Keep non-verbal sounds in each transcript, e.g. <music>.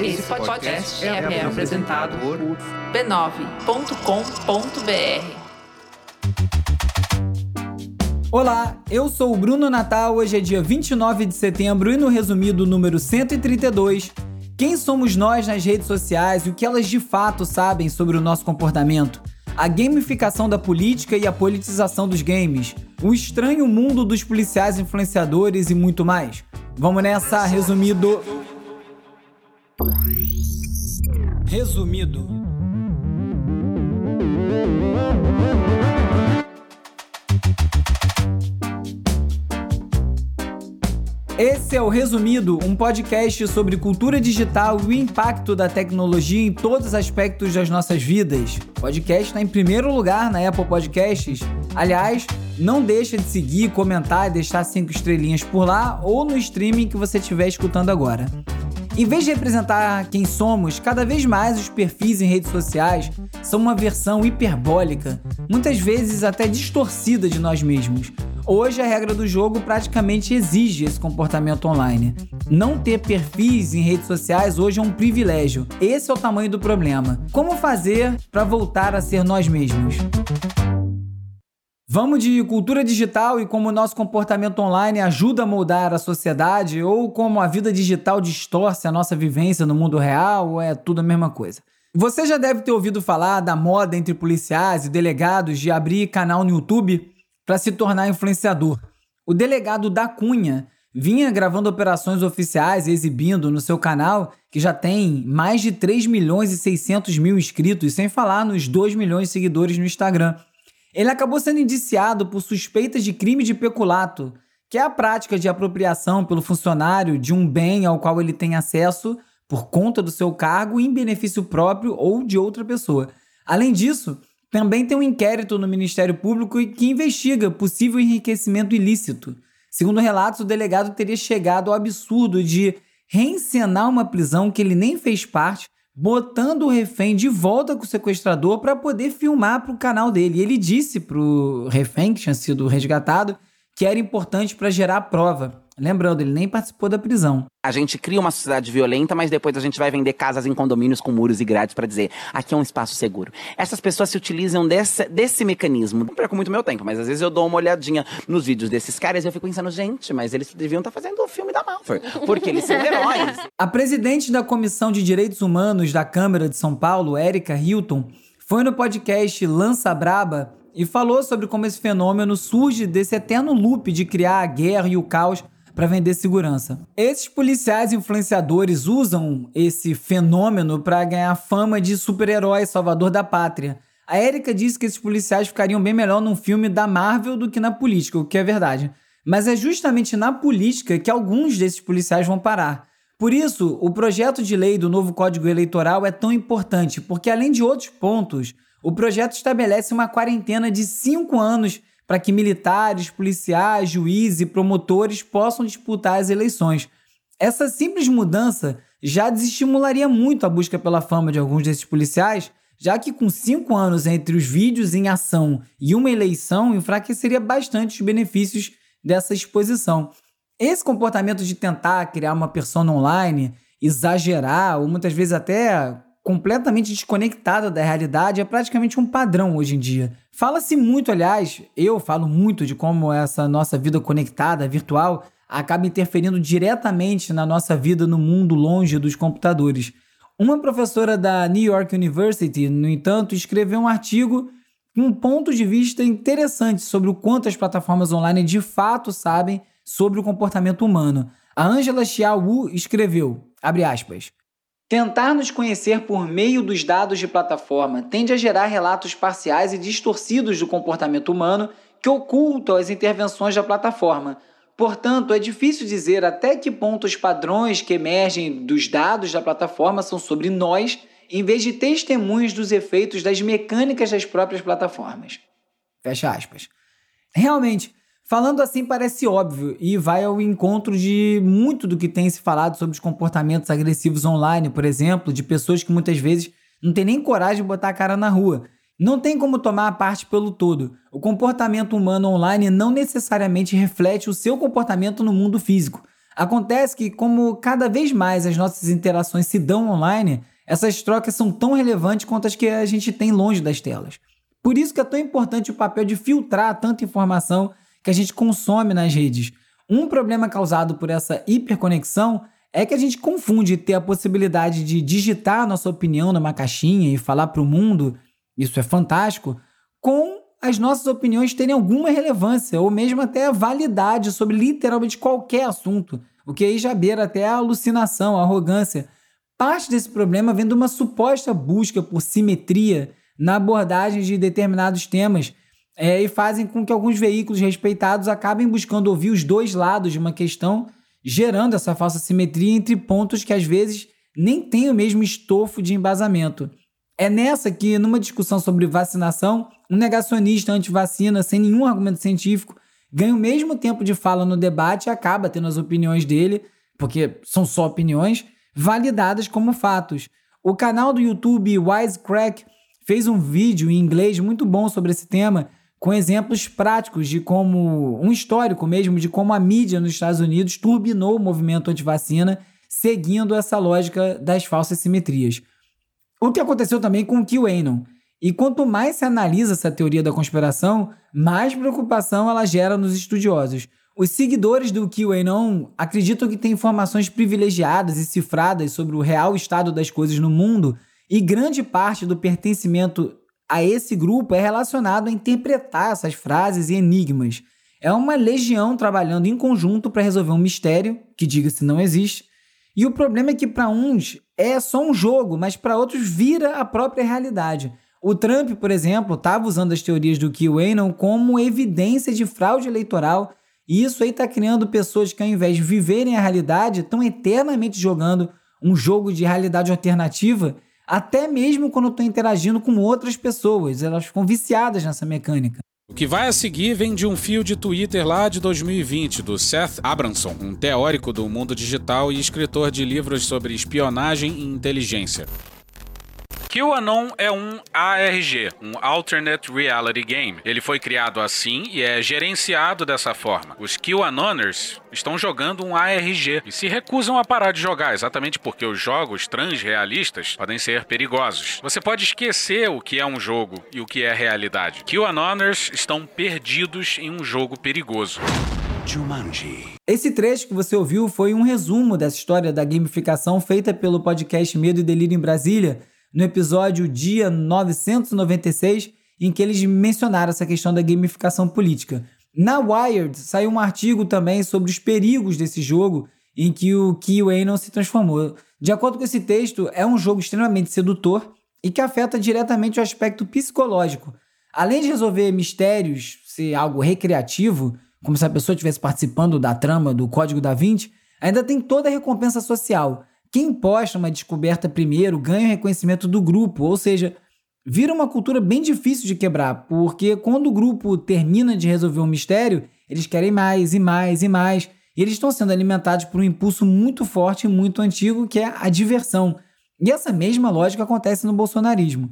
Esse podcast é, é apresentado por b9.com.br. Olá, eu sou o Bruno Natal. Hoje é dia 29 de setembro e no resumido número 132, quem somos nós nas redes sociais e o que elas de fato sabem sobre o nosso comportamento? A gamificação da política e a politização dos games, o estranho mundo dos policiais influenciadores e muito mais. Vamos nessa, resumido. Resumido. Esse é o Resumido, um podcast sobre cultura digital e o impacto da tecnologia em todos os aspectos das nossas vidas. O podcast está em primeiro lugar na Apple Podcasts. Aliás, não deixa de seguir, comentar e deixar cinco estrelinhas por lá ou no streaming que você estiver escutando agora. Em vez de representar quem somos, cada vez mais os perfis em redes sociais são uma versão hiperbólica, muitas vezes até distorcida de nós mesmos. Hoje a regra do jogo praticamente exige esse comportamento online. Não ter perfis em redes sociais hoje é um privilégio. Esse é o tamanho do problema. Como fazer para voltar a ser nós mesmos? Vamos de cultura digital e como o nosso comportamento online ajuda a moldar a sociedade ou como a vida digital distorce a nossa vivência no mundo real, ou é tudo a mesma coisa. Você já deve ter ouvido falar da moda entre policiais e delegados de abrir canal no YouTube para se tornar influenciador. O delegado da Cunha vinha gravando operações oficiais e exibindo no seu canal, que já tem mais de 3 milhões e 600 mil inscritos, sem falar nos 2 milhões de seguidores no Instagram. Ele acabou sendo indiciado por suspeitas de crime de peculato, que é a prática de apropriação pelo funcionário de um bem ao qual ele tem acesso por conta do seu cargo em benefício próprio ou de outra pessoa. Além disso, também tem um inquérito no Ministério Público que investiga possível enriquecimento ilícito. Segundo relatos, o delegado teria chegado ao absurdo de reencenar uma prisão que ele nem fez parte, botando o refém de volta com o sequestrador para poder filmar para o canal dele. E ele disse para o refém, que tinha sido resgatado, que era importante para gerar prova. Lembrando, ele nem participou da prisão. A gente cria uma sociedade violenta, mas depois a gente vai vender casas em condomínios com muros e grades para dizer aqui é um espaço seguro. Essas pessoas se utilizam desse, desse mecanismo. Não perco muito meu tempo, mas às vezes eu dou uma olhadinha nos vídeos desses caras e eu fico pensando, gente, mas eles deviam estar tá fazendo o filme da Malfoy, porque eles são heróis. <laughs> A presidente da Comissão de Direitos Humanos da Câmara de São Paulo, Érica Hilton, foi no podcast Lança Braba e falou sobre como esse fenômeno surge desse eterno loop de criar a guerra e o caos para vender segurança. Esses policiais influenciadores usam esse fenômeno para ganhar fama de super-herói salvador da pátria. A Erika disse que esses policiais ficariam bem melhor num filme da Marvel do que na política, o que é verdade. Mas é justamente na política que alguns desses policiais vão parar. Por isso, o projeto de lei do novo Código Eleitoral é tão importante, porque além de outros pontos, o projeto estabelece uma quarentena de cinco anos para que militares, policiais, juízes e promotores possam disputar as eleições. Essa simples mudança já desestimularia muito a busca pela fama de alguns desses policiais, já que com cinco anos entre os vídeos em ação e uma eleição enfraqueceria bastante os benefícios dessa exposição. Esse comportamento de tentar criar uma persona online, exagerar ou muitas vezes até completamente desconectada da realidade é praticamente um padrão hoje em dia. Fala-se muito, aliás, eu falo muito de como essa nossa vida conectada, virtual, acaba interferindo diretamente na nossa vida no mundo longe dos computadores. Uma professora da New York University, no entanto, escreveu um artigo com um ponto de vista interessante sobre o quanto as plataformas online de fato sabem sobre o comportamento humano. A Angela Xiao escreveu, abre aspas, Tentar nos conhecer por meio dos dados de plataforma tende a gerar relatos parciais e distorcidos do comportamento humano que ocultam as intervenções da plataforma. Portanto, é difícil dizer até que ponto os padrões que emergem dos dados da plataforma são sobre nós, em vez de testemunhos dos efeitos das mecânicas das próprias plataformas. Fecha aspas. Realmente, Falando assim parece óbvio e vai ao encontro de muito do que tem se falado sobre os comportamentos agressivos online, por exemplo, de pessoas que muitas vezes não têm nem coragem de botar a cara na rua. Não tem como tomar a parte pelo todo. O comportamento humano online não necessariamente reflete o seu comportamento no mundo físico. Acontece que, como cada vez mais as nossas interações se dão online, essas trocas são tão relevantes quanto as que a gente tem longe das telas. Por isso que é tão importante o papel de filtrar tanta informação que a gente consome nas redes. Um problema causado por essa hiperconexão é que a gente confunde ter a possibilidade de digitar nossa opinião numa caixinha e falar para o mundo, isso é fantástico, com as nossas opiniões terem alguma relevância ou mesmo até validade sobre literalmente qualquer assunto, o que aí já beira até a alucinação, a arrogância. Parte desse problema vem de uma suposta busca por simetria na abordagem de determinados temas é, e fazem com que alguns veículos respeitados acabem buscando ouvir os dois lados de uma questão, gerando essa falsa simetria entre pontos que às vezes nem têm o mesmo estofo de embasamento. É nessa que, numa discussão sobre vacinação, um negacionista anti-vacina, sem nenhum argumento científico, ganha o mesmo tempo de fala no debate e acaba tendo as opiniões dele, porque são só opiniões, validadas como fatos. O canal do YouTube Wisecrack fez um vídeo em inglês muito bom sobre esse tema, com exemplos práticos de como, um histórico mesmo, de como a mídia nos Estados Unidos turbinou o movimento anti-vacina, seguindo essa lógica das falsas simetrias. O que aconteceu também com o QAnon. E quanto mais se analisa essa teoria da conspiração, mais preocupação ela gera nos estudiosos. Os seguidores do QAnon acreditam que têm informações privilegiadas e cifradas sobre o real estado das coisas no mundo, e grande parte do pertencimento a esse grupo é relacionado a interpretar essas frases e enigmas. É uma legião trabalhando em conjunto para resolver um mistério, que diga-se não existe, e o problema é que para uns é só um jogo, mas para outros vira a própria realidade. O Trump, por exemplo, estava usando as teorias do QAnon como evidência de fraude eleitoral, e isso aí está criando pessoas que, ao invés de viverem a realidade, estão eternamente jogando um jogo de realidade alternativa, até mesmo quando estão interagindo com outras pessoas. Elas ficam viciadas nessa mecânica. O que vai a seguir vem de um fio de Twitter lá de 2020, do Seth Abramson, um teórico do mundo digital e escritor de livros sobre espionagem e inteligência. QAnon é um ARG, um Alternate Reality Game. Ele foi criado assim e é gerenciado dessa forma. Os QAnoners estão jogando um ARG e se recusam a parar de jogar, exatamente porque os jogos transrealistas podem ser perigosos. Você pode esquecer o que é um jogo e o que é realidade. QAnoners estão perdidos em um jogo perigoso. Jumanji. Esse trecho que você ouviu foi um resumo dessa história da gamificação feita pelo podcast Medo e Delírio em Brasília no episódio dia 996, em que eles mencionaram essa questão da gamificação política. Na Wired saiu um artigo também sobre os perigos desse jogo em que o QAnon se transformou. De acordo com esse texto, é um jogo extremamente sedutor e que afeta diretamente o aspecto psicológico. Além de resolver mistérios, ser algo recreativo, como se a pessoa estivesse participando da trama do Código da Vinci, ainda tem toda a recompensa social. Quem posta uma descoberta primeiro ganha o reconhecimento do grupo, ou seja, vira uma cultura bem difícil de quebrar, porque quando o grupo termina de resolver um mistério, eles querem mais e mais e mais, e eles estão sendo alimentados por um impulso muito forte e muito antigo que é a diversão. E essa mesma lógica acontece no bolsonarismo.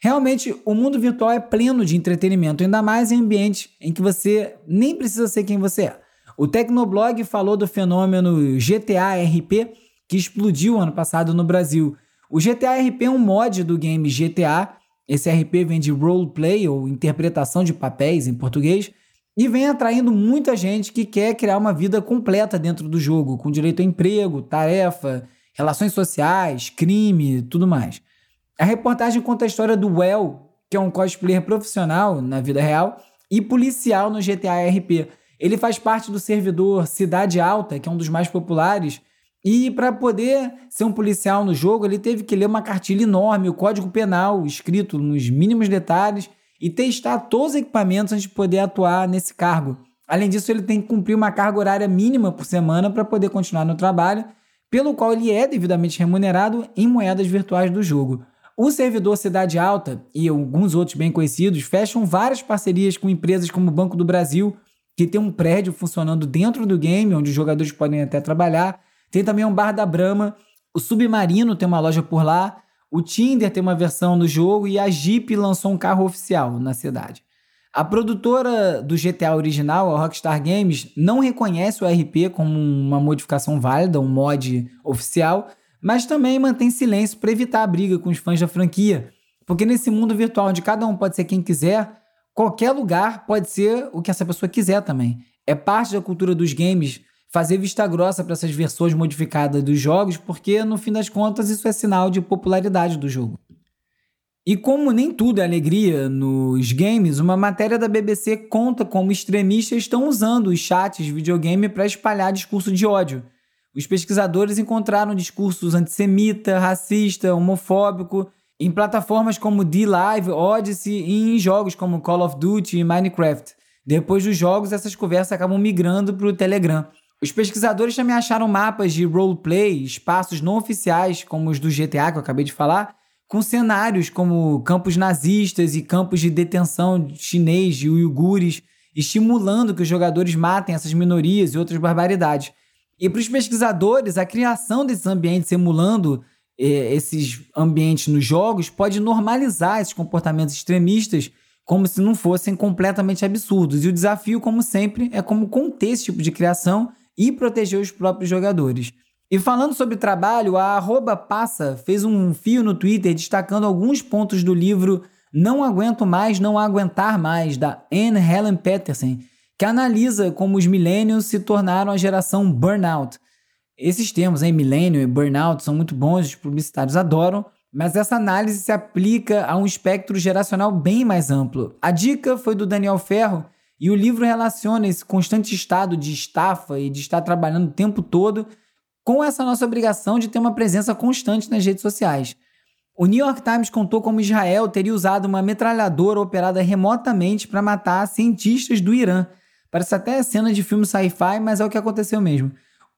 Realmente, o mundo virtual é pleno de entretenimento, ainda mais em ambientes em que você nem precisa ser quem você é. O Tecnoblog falou do fenômeno GTA RP, que explodiu ano passado no Brasil. O GTA RP é um mod do game GTA. Esse RP vem de roleplay ou interpretação de papéis em português e vem atraindo muita gente que quer criar uma vida completa dentro do jogo, com direito a emprego, tarefa, relações sociais, crime, tudo mais. A reportagem conta a história do Well, que é um cosplayer profissional na vida real e policial no GTA RP. Ele faz parte do servidor Cidade Alta, que é um dos mais populares, e para poder ser um policial no jogo, ele teve que ler uma cartilha enorme, o Código Penal, escrito nos mínimos detalhes, e testar todos os equipamentos antes de poder atuar nesse cargo. Além disso, ele tem que cumprir uma carga horária mínima por semana para poder continuar no trabalho, pelo qual ele é devidamente remunerado em moedas virtuais do jogo. O servidor Cidade Alta e alguns outros bem conhecidos fecham várias parcerias com empresas como o Banco do Brasil, que tem um prédio funcionando dentro do game, onde os jogadores podem até trabalhar, tem também um bar da Brahma, o Submarino tem uma loja por lá, o Tinder tem uma versão do jogo e a Jeep lançou um carro oficial na cidade. A produtora do GTA original, a Rockstar Games, não reconhece o RP como uma modificação válida, um mod oficial, mas também mantém silêncio para evitar a briga com os fãs da franquia. Porque nesse mundo virtual onde cada um pode ser quem quiser, qualquer lugar pode ser o que essa pessoa quiser também. É parte da cultura dos games fazer vista grossa para essas versões modificadas dos jogos, porque no fim das contas isso é sinal de popularidade do jogo. E como nem tudo é alegria nos games, uma matéria da BBC conta como extremistas estão usando os chats de videogame para espalhar discurso de ódio. Os pesquisadores encontraram discursos antissemita, racista, homofóbico em plataformas como D-Live, Odyssey e em jogos como Call of Duty e Minecraft. Depois dos jogos, essas conversas acabam migrando para o Telegram. Os pesquisadores também acharam mapas de roleplay, espaços não oficiais, como os do GTA que eu acabei de falar, com cenários como campos nazistas e campos de detenção chinês de uigures, estimulando que os jogadores matem essas minorias e outras barbaridades. E para os pesquisadores, a criação desses ambientes emulando eh, esses ambientes nos jogos pode normalizar esses comportamentos extremistas como se não fossem completamente absurdos. E o desafio, como sempre, é como conter esse tipo de criação e proteger os próprios jogadores. E falando sobre trabalho, a Passa fez um fio no Twitter destacando alguns pontos do livro Não Aguento Mais, Não Aguentar Mais, da Anne Helen Peterson, que analisa como os millennials se tornaram a geração burnout. Esses termos, hein, millennial e burnout, são muito bons, os publicitários adoram, mas essa análise se aplica a um espectro geracional bem mais amplo. A dica foi do Daniel Ferro, e o livro relaciona esse constante estado de estafa e de estar trabalhando o tempo todo com essa nossa obrigação de ter uma presença constante nas redes sociais. O New York Times contou como Israel teria usado uma metralhadora operada remotamente para matar cientistas do Irã. Parece até cena de filme sci-fi, mas é o que aconteceu mesmo.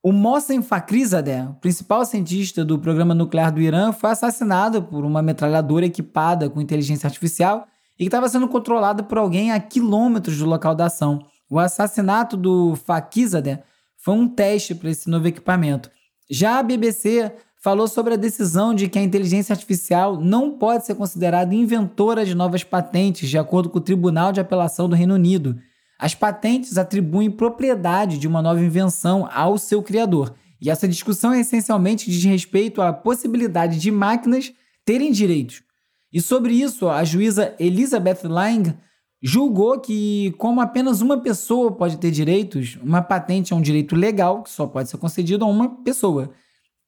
O Mohsen Fakhrizadeh, principal cientista do programa nuclear do Irã, foi assassinado por uma metralhadora equipada com inteligência artificial e que estava sendo controlado por alguém a quilômetros do local da ação. O assassinato do Fakizadeh foi um teste para esse novo equipamento. Já a BBC falou sobre a decisão de que a inteligência artificial não pode ser considerada inventora de novas patentes, de acordo com o Tribunal de Apelação do Reino Unido. As patentes atribuem propriedade de uma nova invenção ao seu criador. E essa discussão é essencialmente diz respeito à possibilidade de máquinas terem direitos. E sobre isso, a juíza Elizabeth Lang julgou que, como apenas uma pessoa pode ter direitos, uma patente é um direito legal que só pode ser concedido a uma pessoa.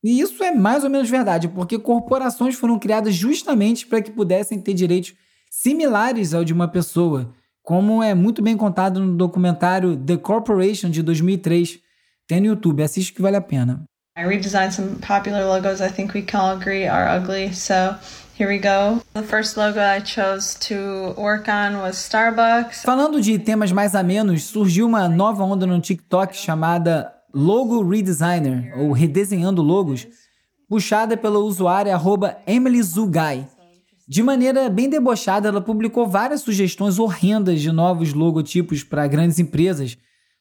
E isso é mais ou menos verdade, porque corporações foram criadas justamente para que pudessem ter direitos similares ao de uma pessoa, como é muito bem contado no documentário The Corporation de 2003. Tem no YouTube, assiste que vale a pena. I redesigned some popular logos I think we can all agree are ugly, so Here we go. The first logo I chose to work on was Starbucks. Falando de temas mais amenos, surgiu uma nova onda no TikTok chamada Logo Redesigner, ou Redesenhando Logos, puxada pela usuária @emilyzugai. De maneira bem debochada, ela publicou várias sugestões horrendas de novos logotipos para grandes empresas,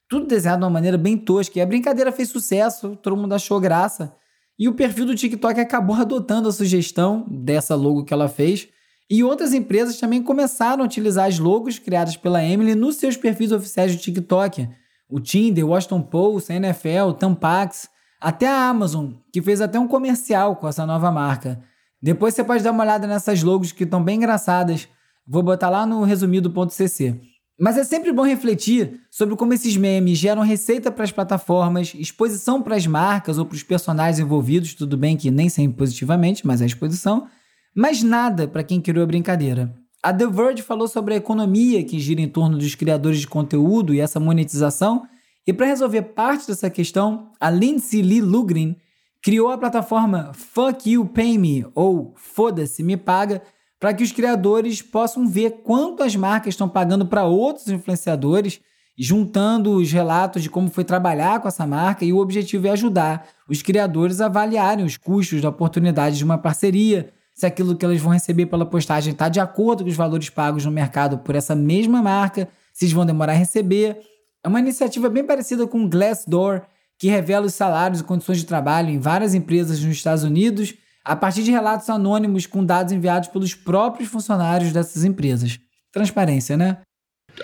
tudo desenhado de uma maneira bem tosca. E a brincadeira fez sucesso, todo mundo achou graça. E o perfil do TikTok acabou adotando a sugestão dessa logo que ela fez. E outras empresas também começaram a utilizar as logos criadas pela Emily nos seus perfis oficiais do TikTok. O Tinder, Washington Post, a NFL, Tampax, até a Amazon, que fez até um comercial com essa nova marca. Depois você pode dar uma olhada nessas logos que estão bem engraçadas. Vou botar lá no resumido.cc. Mas é sempre bom refletir sobre como esses memes geram receita para as plataformas, exposição para as marcas ou para os personagens envolvidos, tudo bem que nem sempre positivamente, mas é exposição, mas nada para quem criou a brincadeira. A The Verge falou sobre a economia que gira em torno dos criadores de conteúdo e essa monetização, e para resolver parte dessa questão, a Lindsay Lee Lugrin criou a plataforma Fuck You Pay Me, ou Foda-se Me Paga, para que os criadores possam ver quanto as marcas estão pagando para outros influenciadores, juntando os relatos de como foi trabalhar com essa marca, e o objetivo é ajudar os criadores a avaliarem os custos da oportunidade de uma parceria, se aquilo que eles vão receber pela postagem está de acordo com os valores pagos no mercado por essa mesma marca, se eles vão demorar a receber. É uma iniciativa bem parecida com o Glassdoor, que revela os salários e condições de trabalho em várias empresas nos Estados Unidos a partir de relatos anônimos com dados enviados pelos próprios funcionários dessas empresas. Transparência, né?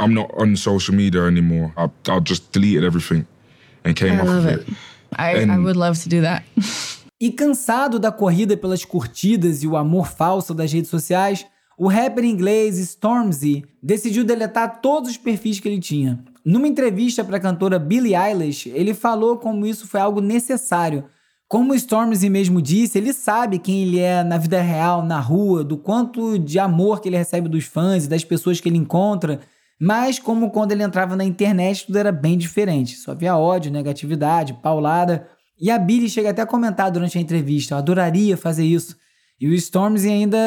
I'm not on social media anymore. I, I just deleted everything and came I off love of it. it. I, I And- would love to do that. E cansado da corrida pelas curtidas e o amor falso das redes sociais, o rapper inglês Stormzy decidiu deletar todos os perfis que ele tinha. Numa entrevista para a cantora Billie Eilish, ele falou como isso foi algo necessário. Como o Stormzy mesmo disse, ele sabe quem ele é na vida real, na rua, do quanto de amor que ele recebe dos fãs e das pessoas que ele encontra, mas como quando ele entrava na internet tudo era bem diferente. Só havia ódio, negatividade, paulada. E a Billie chega até a comentar durante a entrevista: eu adoraria fazer isso. E o Stormzy ainda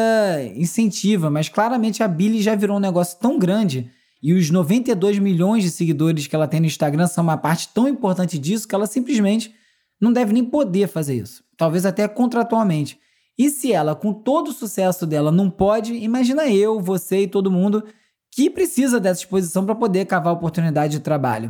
incentiva, mas claramente a Billie já virou um negócio tão grande e os 92 milhões de seguidores que ela tem no Instagram são uma parte tão importante disso que ela simplesmente não deve nem poder fazer isso. Talvez até contratualmente. E se ela, com todo o sucesso dela, não pode, imagina eu, você e todo mundo que precisa dessa exposição para poder cavar oportunidade de trabalho.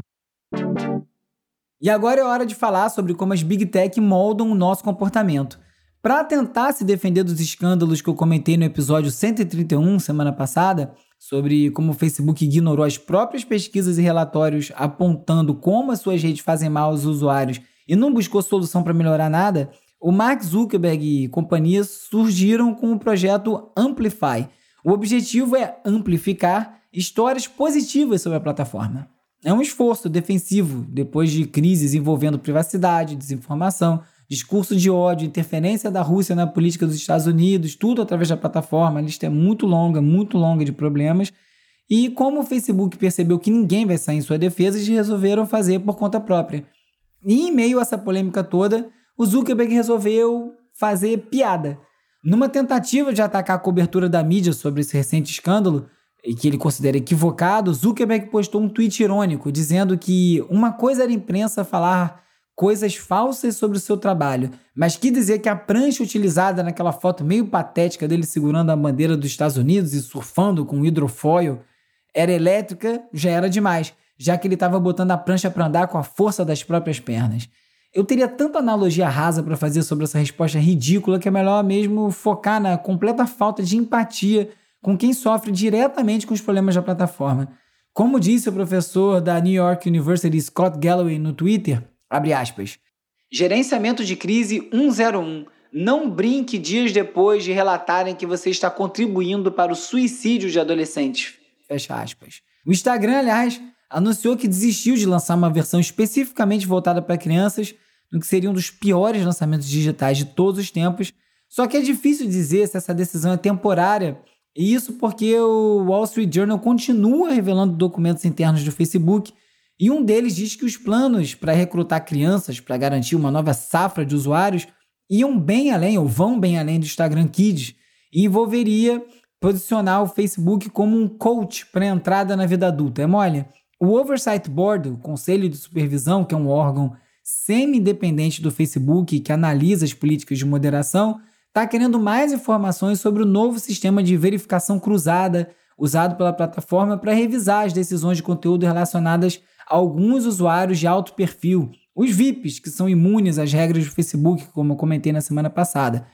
E agora é hora de falar sobre como as Big Tech moldam o nosso comportamento. Para tentar se defender dos escândalos que eu comentei no episódio 131, semana passada, sobre como o Facebook ignorou as próprias pesquisas e relatórios apontando como as suas redes fazem mal aos usuários e não buscou solução para melhorar nada, o Mark Zuckerberg e companhia surgiram com o projeto Amplify. O objetivo é amplificar histórias positivas sobre a plataforma. É um esforço defensivo depois de crises envolvendo privacidade, desinformação, discurso de ódio, interferência da Rússia na política dos Estados Unidos, tudo através da plataforma. A lista é muito longa, muito longa de problemas. E como o Facebook percebeu que ninguém vai sair em sua defesa, eles resolveram fazer por conta própria. E em meio a essa polêmica toda, o Zuckerberg resolveu fazer piada. Numa tentativa de atacar a cobertura da mídia sobre esse recente escândalo, e que ele considera equivocado, Zuckerberg postou um tweet irônico dizendo que uma coisa era a imprensa falar coisas falsas sobre o seu trabalho, mas que dizer que a prancha utilizada naquela foto meio patética dele segurando a bandeira dos Estados Unidos e surfando com hidrofoil era elétrica já era demais, já que ele estava botando a prancha para andar com a força das próprias pernas. Eu teria tanta analogia rasa para fazer sobre essa resposta ridícula que é melhor mesmo focar na completa falta de empatia com quem sofre diretamente com os problemas da plataforma. Como disse o professor da New York University Scott Galloway no Twitter, abre aspas, Gerenciamento de crise 101. Não brinque dias depois de relatarem que você está contribuindo para o suicídio de adolescentes. Fecha aspas. O Instagram, aliás, anunciou que desistiu de lançar uma versão especificamente voltada para crianças, no que seria um dos piores lançamentos digitais de todos os tempos. Só que é difícil dizer se essa decisão é temporária, e isso porque o Wall Street Journal continua revelando documentos internos do Facebook, e um deles diz que os planos para recrutar crianças para garantir uma nova safra de usuários iam bem além, ou vão bem além do Instagram Kids, e envolveria posicionar o Facebook como um coach para entrada na vida adulta. É mole? O Oversight Board, o Conselho de Supervisão, que é um órgão semi-independente do Facebook que analisa as políticas de moderação, está querendo mais informações sobre o novo sistema de verificação cruzada usado pela plataforma para revisar as decisões de conteúdo relacionadas a alguns usuários de alto perfil, os VIPs, que são imunes às regras do Facebook, como eu comentei na semana passada.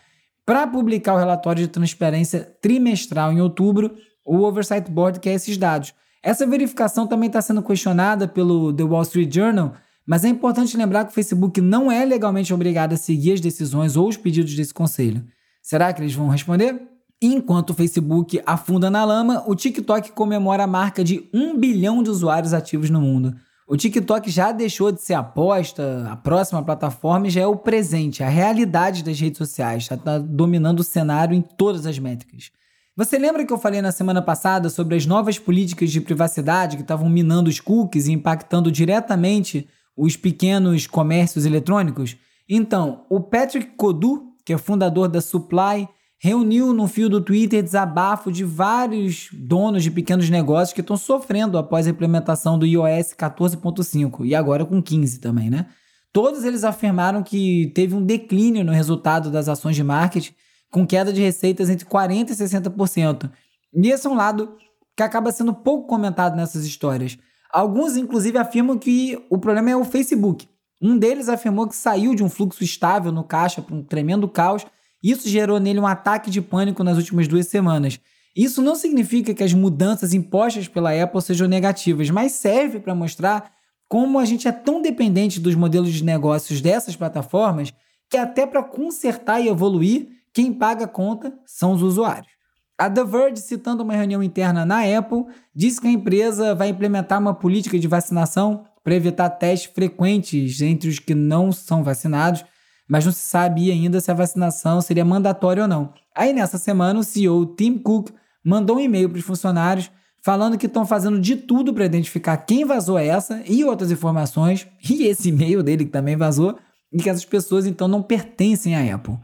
Para publicar o relatório de transparência trimestral em outubro, o Oversight Board quer esses dados. Essa verificação também está sendo questionada pelo The Wall Street Journal, mas é importante lembrar que o Facebook não é legalmente obrigado a seguir as decisões ou os pedidos desse conselho. Será que eles vão responder? Enquanto o Facebook afunda na lama, o TikTok comemora a marca de 1 bilhão de usuários ativos no mundo. O TikTok já deixou de ser a aposta, a próxima plataforma e já é o presente, a realidade das redes sociais, está dominando o cenário em todas as métricas. Você lembra que eu falei na semana passada sobre as novas políticas de privacidade que estavam minando os cookies e impactando diretamente os pequenos comércios eletrônicos? Então, o Patrick Kodu, que é fundador da Supply, reuniu no fio do Twitter desabafo de vários donos de pequenos negócios que estão sofrendo após a implementação do iOS 14.5 e agora com 15 também, né? Todos eles afirmaram que teve um declínio no resultado das ações de marketing, com queda de receitas entre 40% e 60%. E esse é um lado que acaba sendo pouco comentado nessas histórias. Alguns, inclusive, afirmam que o problema é o Facebook. Um deles afirmou que saiu de um fluxo estável no caixa para um tremendo caos isso gerou nele um ataque de pânico nas últimas duas semanas. Isso não significa que as mudanças impostas pela Apple sejam negativas, mas serve para mostrar como a gente é tão dependente dos modelos de negócios dessas plataformas que até para consertar e evoluir, quem paga a conta são os usuários. A The Verge, citando uma reunião interna na Apple, disse que a empresa vai implementar uma política de vacinação para evitar testes frequentes entre os que não são vacinados, mas não se sabe ainda se a vacinação seria mandatória ou não. Aí nessa semana, o CEO Tim Cook mandou um e-mail para os funcionários falando que estão fazendo de tudo para identificar quem vazou essa e outras informações, e esse e-mail dele que também vazou, e que essas pessoas então não pertencem à Apple.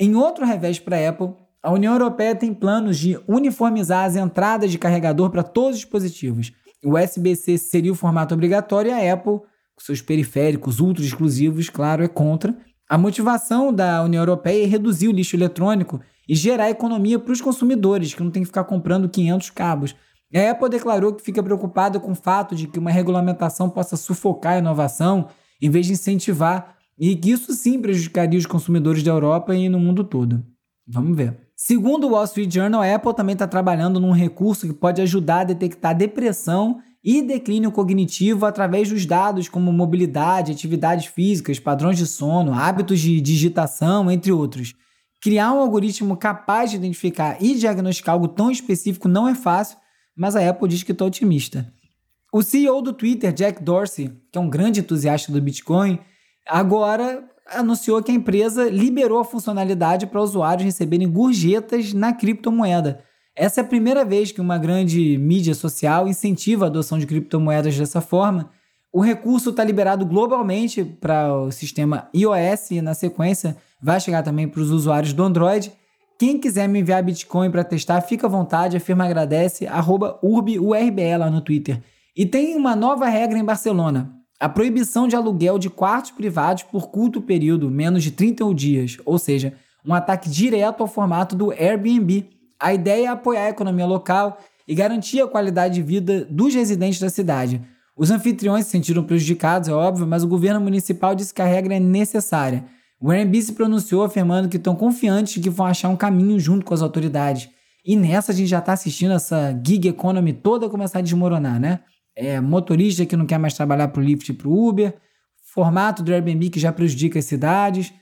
Em outro revés para a Apple, a União Europeia tem planos de uniformizar as entradas de carregador para todos os dispositivos. O USB-C seria o formato obrigatório e a Apple, com seus periféricos ultra exclusivos, claro, é contra. A motivação da União Europeia é reduzir o lixo eletrônico e gerar economia para os consumidores, que não tem que ficar comprando 500 cabos. A Apple declarou que fica preocupada com o fato de que uma regulamentação possa sufocar a inovação em vez de incentivar, e que isso sim prejudicaria os consumidores da Europa e no mundo todo. Vamos ver. Segundo o Wall Street Journal, a Apple também está trabalhando num recurso que pode ajudar a detectar depressão e declínio cognitivo através dos dados como mobilidade, atividades físicas, padrões de sono, hábitos de digitação, entre outros. Criar um algoritmo capaz de identificar e diagnosticar algo tão específico não é fácil, mas a Apple diz que está otimista. O CEO do Twitter, Jack Dorsey, que é um grande entusiasta do Bitcoin, agora anunciou que a empresa liberou a funcionalidade para usuários receberem gorjetas na criptomoeda. Essa é a primeira vez que uma grande mídia social incentiva a adoção de criptomoedas dessa forma. O recurso está liberado globalmente para o sistema iOS e, na sequência, vai chegar também para os usuários do Android. Quem quiser me enviar Bitcoin para testar, fica à vontade, a firma agradece, arroba lá no Twitter. E tem uma nova regra em Barcelona. A proibição de aluguel de quartos privados por curto período, menos de 31 dias, ou seja, um ataque direto ao formato do Airbnb. A ideia é apoiar a economia local e garantir a qualidade de vida dos residentes da cidade. Os anfitriões se sentiram prejudicados, é óbvio, mas o governo municipal disse que a regra é necessária. O Airbnb se pronunciou afirmando que estão confiantes de que vão achar um caminho junto com as autoridades. E nessa a gente já está assistindo essa gig economy toda começar a desmoronar, né? É, motorista que não quer mais trabalhar para o Lyft e para o Uber, formato do Airbnb que já prejudica as cidades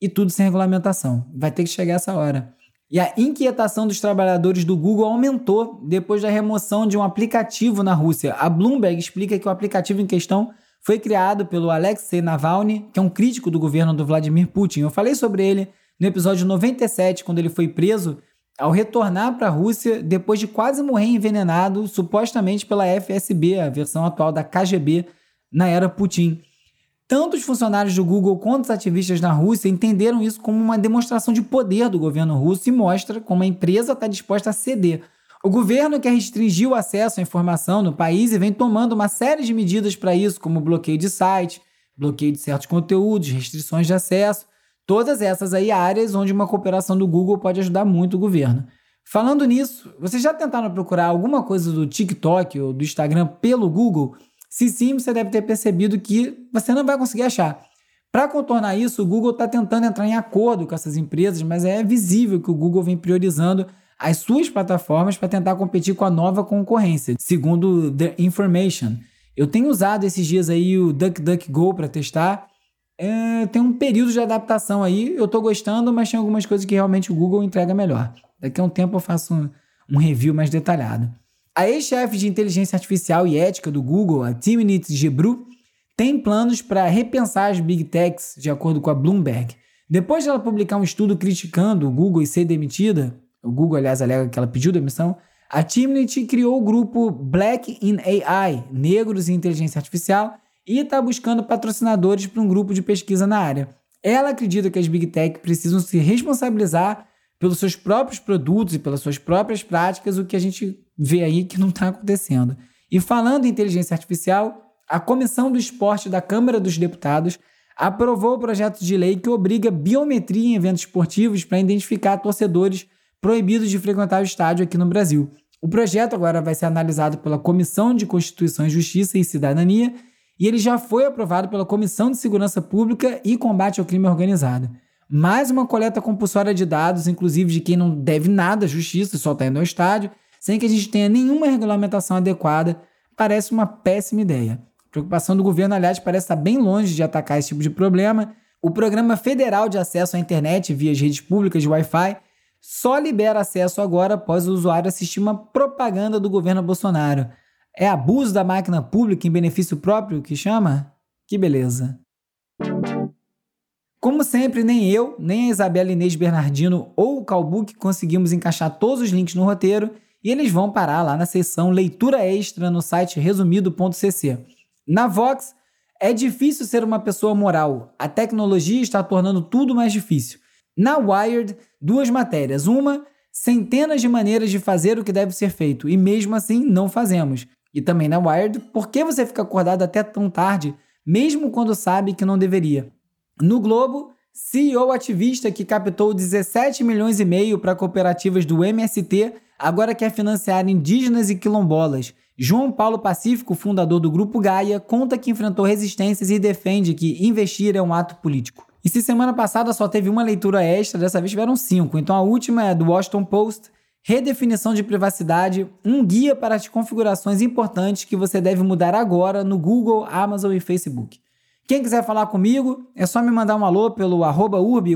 e tudo sem regulamentação. Vai ter que chegar essa hora. E a inquietação dos trabalhadores do Google aumentou depois da remoção de um aplicativo na Rússia. A Bloomberg explica que o aplicativo em questão foi criado pelo Alexei Navalny, que é um crítico do governo do Vladimir Putin. Eu falei sobre ele no episódio 97, quando ele foi preso ao retornar para a Rússia depois de quase morrer envenenado, supostamente pela FSB, a versão atual da KGB, na era Putin. Tanto os funcionários do Google quanto os ativistas na Rússia entenderam isso como uma demonstração de poder do governo russo e mostra como a empresa está disposta a ceder o governo quer restringir o acesso à informação no país e vem tomando uma série de medidas para isso, como bloqueio de site, bloqueio de certos conteúdos, restrições de acesso, todas essas aí áreas onde uma cooperação do Google pode ajudar muito o governo. Falando nisso, vocês já tentaram procurar alguma coisa do TikTok ou do Instagram pelo Google? Se sim, você deve ter percebido que você não vai conseguir achar. Para contornar isso, o Google está tentando entrar em acordo com essas empresas, mas é visível que o Google vem priorizando as suas plataformas para tentar competir com a nova concorrência, segundo The Information. Eu tenho usado esses dias aí o DuckDuckGo para testar. É, tem um período de adaptação aí, eu estou gostando, mas tem algumas coisas que realmente o Google entrega melhor. Daqui a um tempo eu faço um, um review mais detalhado. A ex-chefe de inteligência artificial e ética do Google, a Timnit Gebru, tem planos para repensar as big techs, de acordo com a Bloomberg. Depois de ela publicar um estudo criticando o Google e ser demitida, o Google, aliás, alega que ela pediu demissão, a Timnit criou o grupo Black in AI, Negros em Inteligência Artificial, e está buscando patrocinadores para um grupo de pesquisa na área. Ela acredita que as Big Tech precisam se responsabilizar pelos seus próprios produtos e pelas suas próprias práticas, o que a gente vê aí que não está acontecendo. E falando em inteligência artificial, a Comissão do Esporte da Câmara dos Deputados aprovou o projeto de lei que obriga biometria em eventos esportivos para identificar torcedores proibidos de frequentar o estádio aqui no Brasil. O projeto agora vai ser analisado pela Comissão de Constituição, Justiça e Cidadania e ele já foi aprovado pela Comissão de Segurança Pública e Combate ao Crime Organizado. mais uma coleta compulsória de dados, inclusive de quem não deve nada à justiça e só está indo ao estádio, sem que a gente tenha nenhuma regulamentação adequada, parece uma péssima ideia. A preocupação do governo, aliás, parece estar bem longe de atacar esse tipo de problema. O Programa Federal de Acesso à Internet via redes públicas de Wi-Fi só libera acesso agora após o usuário assistir uma propaganda do governo Bolsonaro. É abuso da máquina pública em benefício próprio que chama? Que beleza. Como sempre, nem eu, nem a Isabela Inês Bernardino ou o Calbuque conseguimos encaixar todos os links no roteiro e eles vão parar lá na seção Leitura Extra no site resumido.cc. Na Vox, é difícil ser uma pessoa moral. A tecnologia está tornando tudo mais difícil. Na Wired, duas matérias. Uma, centenas de maneiras de fazer o que deve ser feito e mesmo assim não fazemos. E também na Wired, por que você fica acordado até tão tarde, mesmo quando sabe que não deveria? No Globo, CEO ativista que captou 17 milhões e meio para cooperativas do MST agora quer financiar indígenas e quilombolas. João Paulo Pacífico, fundador do Grupo Gaia, conta que enfrentou resistências e defende que investir é um ato político. E se semana passada só teve uma leitura extra, dessa vez tiveram cinco. Então a última é do Washington Post, redefinição de privacidade, um guia para as configurações importantes que você deve mudar agora no Google, Amazon e Facebook. Quem quiser falar comigo, é só me mandar um alô pelo arroba urbe,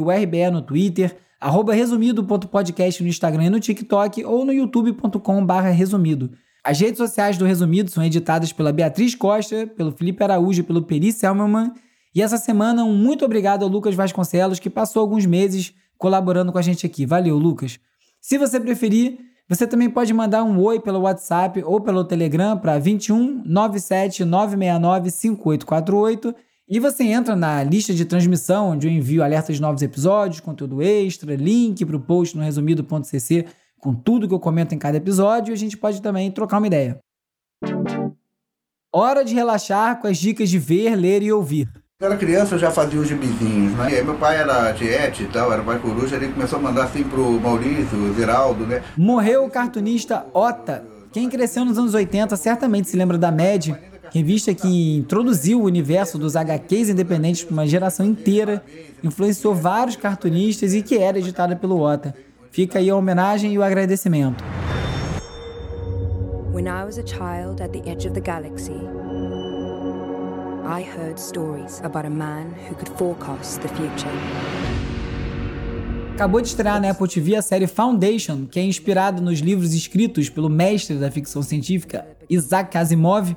no Twitter, arroba resumido.podcast no Instagram e no TikTok ou no youtube.com resumido. As redes sociais do Resumido são editadas pela Beatriz Costa, pelo Felipe Araújo e pelo Peri Selmerman. E essa semana, um muito obrigado ao Lucas Vasconcelos, que passou alguns meses colaborando com a gente aqui. Valeu, Lucas! Se você preferir, você também pode mandar um oi pelo WhatsApp ou pelo Telegram para 21 97 969 5848 e você entra na lista de transmissão, onde eu envio alertas de novos episódios, conteúdo extra, link para o post no resumido.cc com tudo que eu comento em cada episódio e a gente pode também trocar uma ideia. Hora de relaxar com as dicas de ver, ler e ouvir. Quando era criança eu já fazia os gibizinhos, né? E meu pai era tiete e tal, era pai coruja, ele começou a mandar assim pro Maurício, Zeraldo, né? Morreu o cartunista Ota. Quem cresceu nos anos 80 certamente se lembra da Mad, revista que introduziu o universo dos HQs independentes para uma geração inteira, influenciou vários cartunistas e que era editada pelo Ota. Fica aí a homenagem e o agradecimento. When I was a child at the edge of the galaxy, I heard stories about a man who could forecast the future. Acabou de estrear na Apple TV a série Foundation, que é inspirada nos livros escritos pelo mestre da ficção científica Isaac Asimov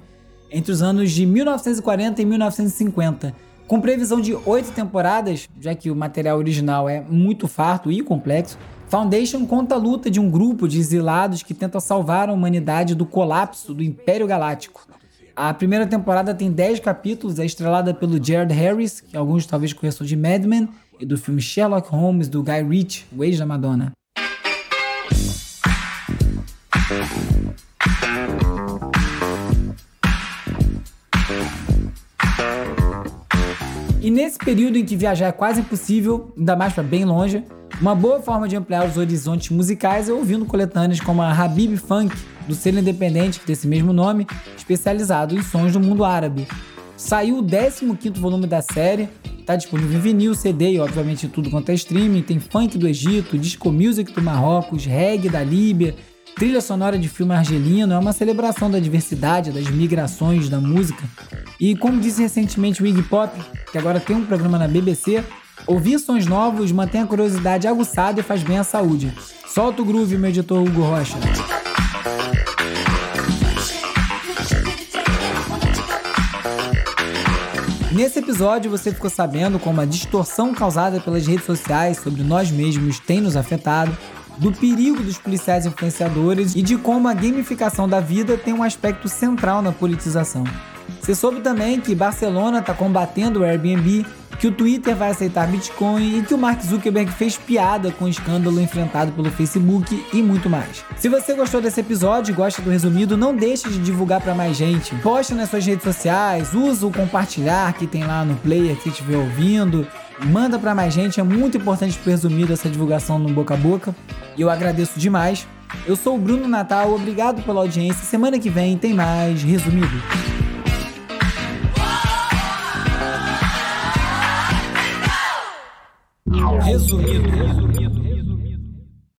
entre os anos de 1940 e 1950. Com previsão de oito temporadas, já que o material original é muito farto e complexo, Foundation conta a luta de um grupo de exilados que tenta salvar a humanidade do colapso do Império Galáctico. A primeira temporada tem 10 capítulos, é estrelada pelo Jared Harris, que alguns talvez conheçam de Mad Men, e do filme Sherlock Holmes do Guy Ritchie, o ex da Madonna. E nesse período em que viajar é quase impossível, ainda mais para bem longe, uma boa forma de ampliar os horizontes musicais é ouvindo coletâneas como a Habib Funk, do selo independente que tem esse mesmo nome, especializado em sons do mundo árabe. Saiu o 15º volume da série, está disponível em vinil, CD e obviamente tudo quanto é streaming, tem funk do Egito, disco music do Marrocos, reggae da Líbia, trilha sonora de filme argelino, é uma celebração da diversidade, das migrações da música. E como disse recentemente o Iggy Pop, que agora tem um programa na BBC, Ouvir sons novos mantém a curiosidade aguçada e faz bem à saúde. Solta o groove, meu editor Hugo Rocha. Nesse episódio você ficou sabendo como a distorção causada pelas redes sociais sobre nós mesmos tem nos afetado, do perigo dos policiais influenciadores e de como a gamificação da vida tem um aspecto central na politização. Você soube também que Barcelona está combatendo o Airbnb que o Twitter vai aceitar Bitcoin e que o Mark Zuckerberg fez piada com o escândalo enfrentado pelo Facebook e muito mais. Se você gostou desse episódio e gosta do resumido, não deixe de divulgar para mais gente. Poste nas suas redes sociais, usa o compartilhar que tem lá no player que estiver ouvindo. Manda para mais gente, é muito importante pro resumido essa divulgação no boca a boca. E eu agradeço demais. Eu sou o Bruno Natal, obrigado pela audiência. Semana que vem tem mais resumido. Resumido. Resumido.